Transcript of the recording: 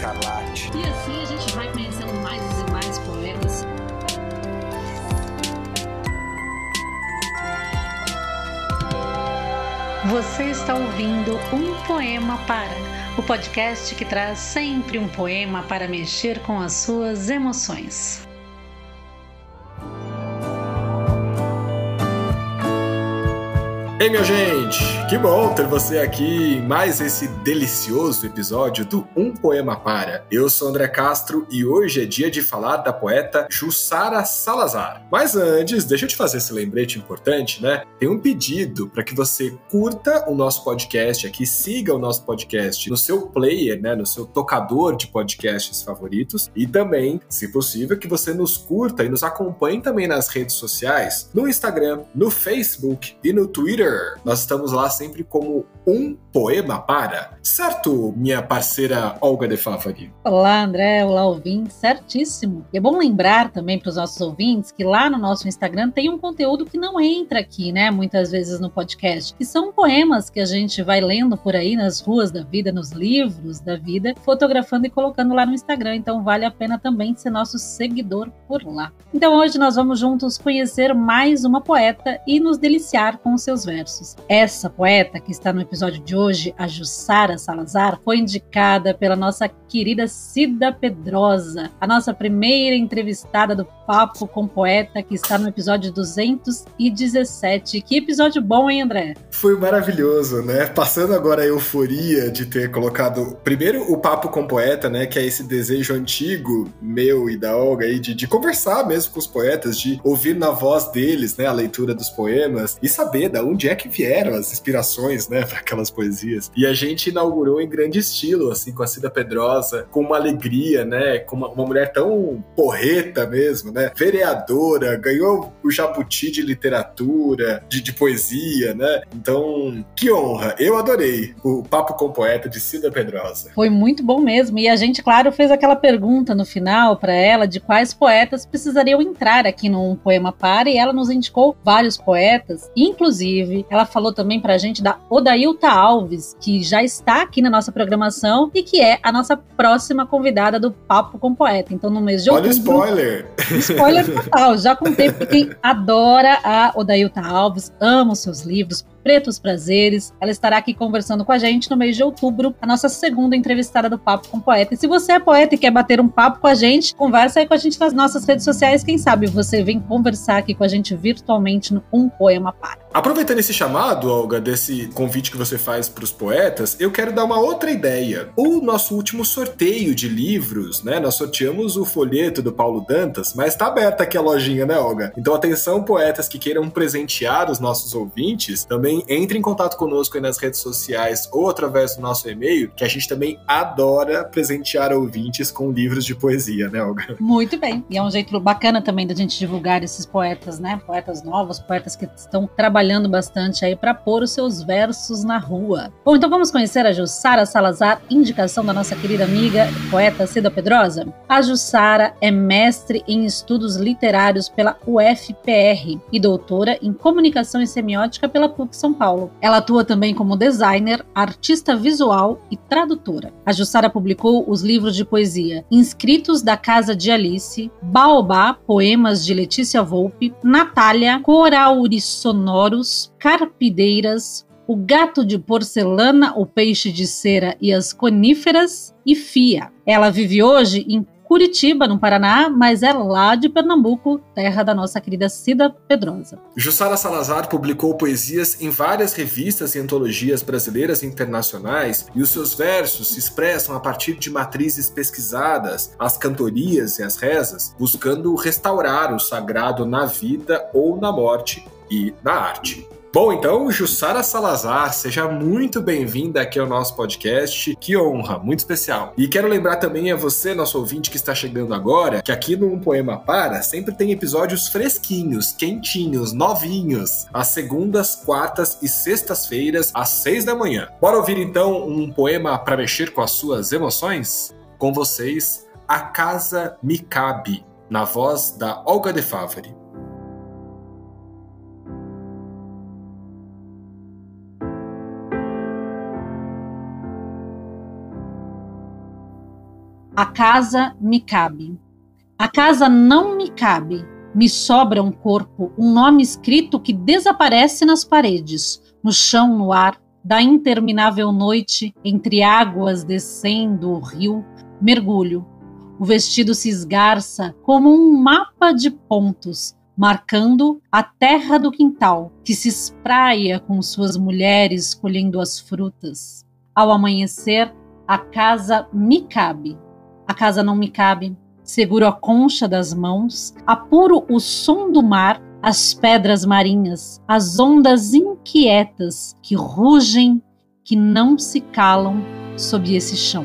Escarlate. E assim a gente vai conhecendo mais e mais poetas. Você está ouvindo Um Poema Para, o podcast que traz sempre um poema para mexer com as suas emoções. Ei, minha gente! Que bom ter você aqui em mais esse delicioso episódio do Um Poema Para. Eu sou André Castro e hoje é dia de falar da poeta Jussara Salazar. Mas antes, deixa eu te fazer esse lembrete importante, né? Tem um pedido para que você curta o nosso podcast aqui, siga o nosso podcast no seu player, né? No seu tocador de podcasts favoritos e também, se possível, que você nos curta e nos acompanhe também nas redes sociais, no Instagram, no Facebook e no Twitter nós estamos lá sempre como um poema para. Certo, minha parceira Olga de Favari? Olá, André. Olá, ouvinte. Certíssimo. E é bom lembrar também para os nossos ouvintes que lá no nosso Instagram tem um conteúdo que não entra aqui, né? Muitas vezes no podcast, que são poemas que a gente vai lendo por aí nas ruas da vida, nos livros da vida, fotografando e colocando lá no Instagram. Então vale a pena também ser nosso seguidor por lá. Então hoje nós vamos juntos conhecer mais uma poeta e nos deliciar com seus versos. Essa poeta que está no episódio de hoje, a Jussara Salazar, foi indicada pela nossa querida Cida Pedrosa, a nossa primeira entrevistada do Papo com Poeta, que está no episódio 217. Que episódio bom, hein, André? Foi maravilhoso, né? Passando agora a euforia de ter colocado primeiro o Papo com Poeta, né? Que é esse desejo antigo meu e da Olga aí de, de conversar mesmo com os poetas, de ouvir na voz deles, né? A leitura dos poemas e saber da onde é que vieram as inspirações, né? Para aquelas poesias. E a gente inaugurou em grande estilo, assim, com a Cida Pedrosa, com uma alegria, né? Com uma, uma mulher tão porreta mesmo, né? Né? Vereadora, ganhou o Jabuti de literatura, de, de poesia, né? Então, que honra. Eu adorei o Papo com Poeta de Cida Pedrosa. Foi muito bom mesmo. E a gente, claro, fez aquela pergunta no final para ela de quais poetas precisariam entrar aqui num poema para e ela nos indicou vários poetas. Inclusive, ela falou também pra gente da Odailta Alves, que já está aqui na nossa programação e que é a nossa próxima convidada do Papo com Poeta. Então, no mês de outubro. Olha o spoiler! Spoiler total, já contei porque quem adora a Odailta Alves, ama os seus livros, Pretos Prazeres. Ela estará aqui conversando com a gente no mês de outubro, a nossa segunda entrevistada do Papo com Poeta. E se você é poeta e quer bater um papo com a gente, conversa aí com a gente nas nossas redes sociais. Quem sabe você vem conversar aqui com a gente virtualmente no Um Poema Para. Aproveitando esse chamado, Olga, desse convite que você faz para os poetas, eu quero dar uma outra ideia. O nosso último sorteio de livros, né? Nós sorteamos o folheto do Paulo Dantas, mas está aberta aqui a lojinha, né, Olga? Então atenção, poetas que queiram presentear os nossos ouvintes, também também entre em contato conosco aí nas redes sociais ou através do nosso e-mail, que a gente também adora presentear ouvintes com livros de poesia, né, Olga? Muito bem. E é um jeito bacana também da gente divulgar esses poetas, né? Poetas novos, poetas que estão trabalhando bastante aí para pôr os seus versos na rua. Bom, então vamos conhecer a Jussara Salazar, indicação da nossa querida amiga poeta Cida Pedrosa. A Jussara é mestre em estudos literários pela UFPR e doutora em comunicação e semiótica pela PUC são Paulo. Ela atua também como designer, artista visual e tradutora. A Jussara publicou os livros de poesia Inscritos da Casa de Alice, Baobá, poemas de Letícia Volpe, Natália, Corauri Sonoros, Carpideiras, o gato de porcelana, o peixe de cera e as coníferas e Fia. Ela vive hoje em Curitiba, no Paraná, mas é lá de Pernambuco, terra da nossa querida Cida Pedrosa. Jussara Salazar publicou poesias em várias revistas e antologias brasileiras e internacionais, e os seus versos se expressam a partir de matrizes pesquisadas, as cantorias e as rezas, buscando restaurar o sagrado na vida ou na morte e na arte. Bom, então, Jussara Salazar, seja muito bem-vinda aqui ao nosso podcast. Que honra, muito especial. E quero lembrar também a você, nosso ouvinte que está chegando agora, que aqui no Um Poema Para sempre tem episódios fresquinhos, quentinhos, novinhos, às segundas, quartas e sextas-feiras, às seis da manhã. Bora ouvir então um poema para mexer com as suas emoções? Com vocês, A Casa Me Cabe, na voz da Olga de Favre. A casa me cabe. A casa não me cabe. Me sobra um corpo, um nome escrito que desaparece nas paredes, no chão, no ar, da interminável noite, entre águas descendo o rio, mergulho. O vestido se esgarça como um mapa de pontos, marcando a terra do quintal, que se espraia com suas mulheres colhendo as frutas. Ao amanhecer, a casa me cabe. A casa não me cabe. Seguro a concha das mãos, apuro o som do mar, as pedras marinhas, as ondas inquietas que rugem, que não se calam sob esse chão.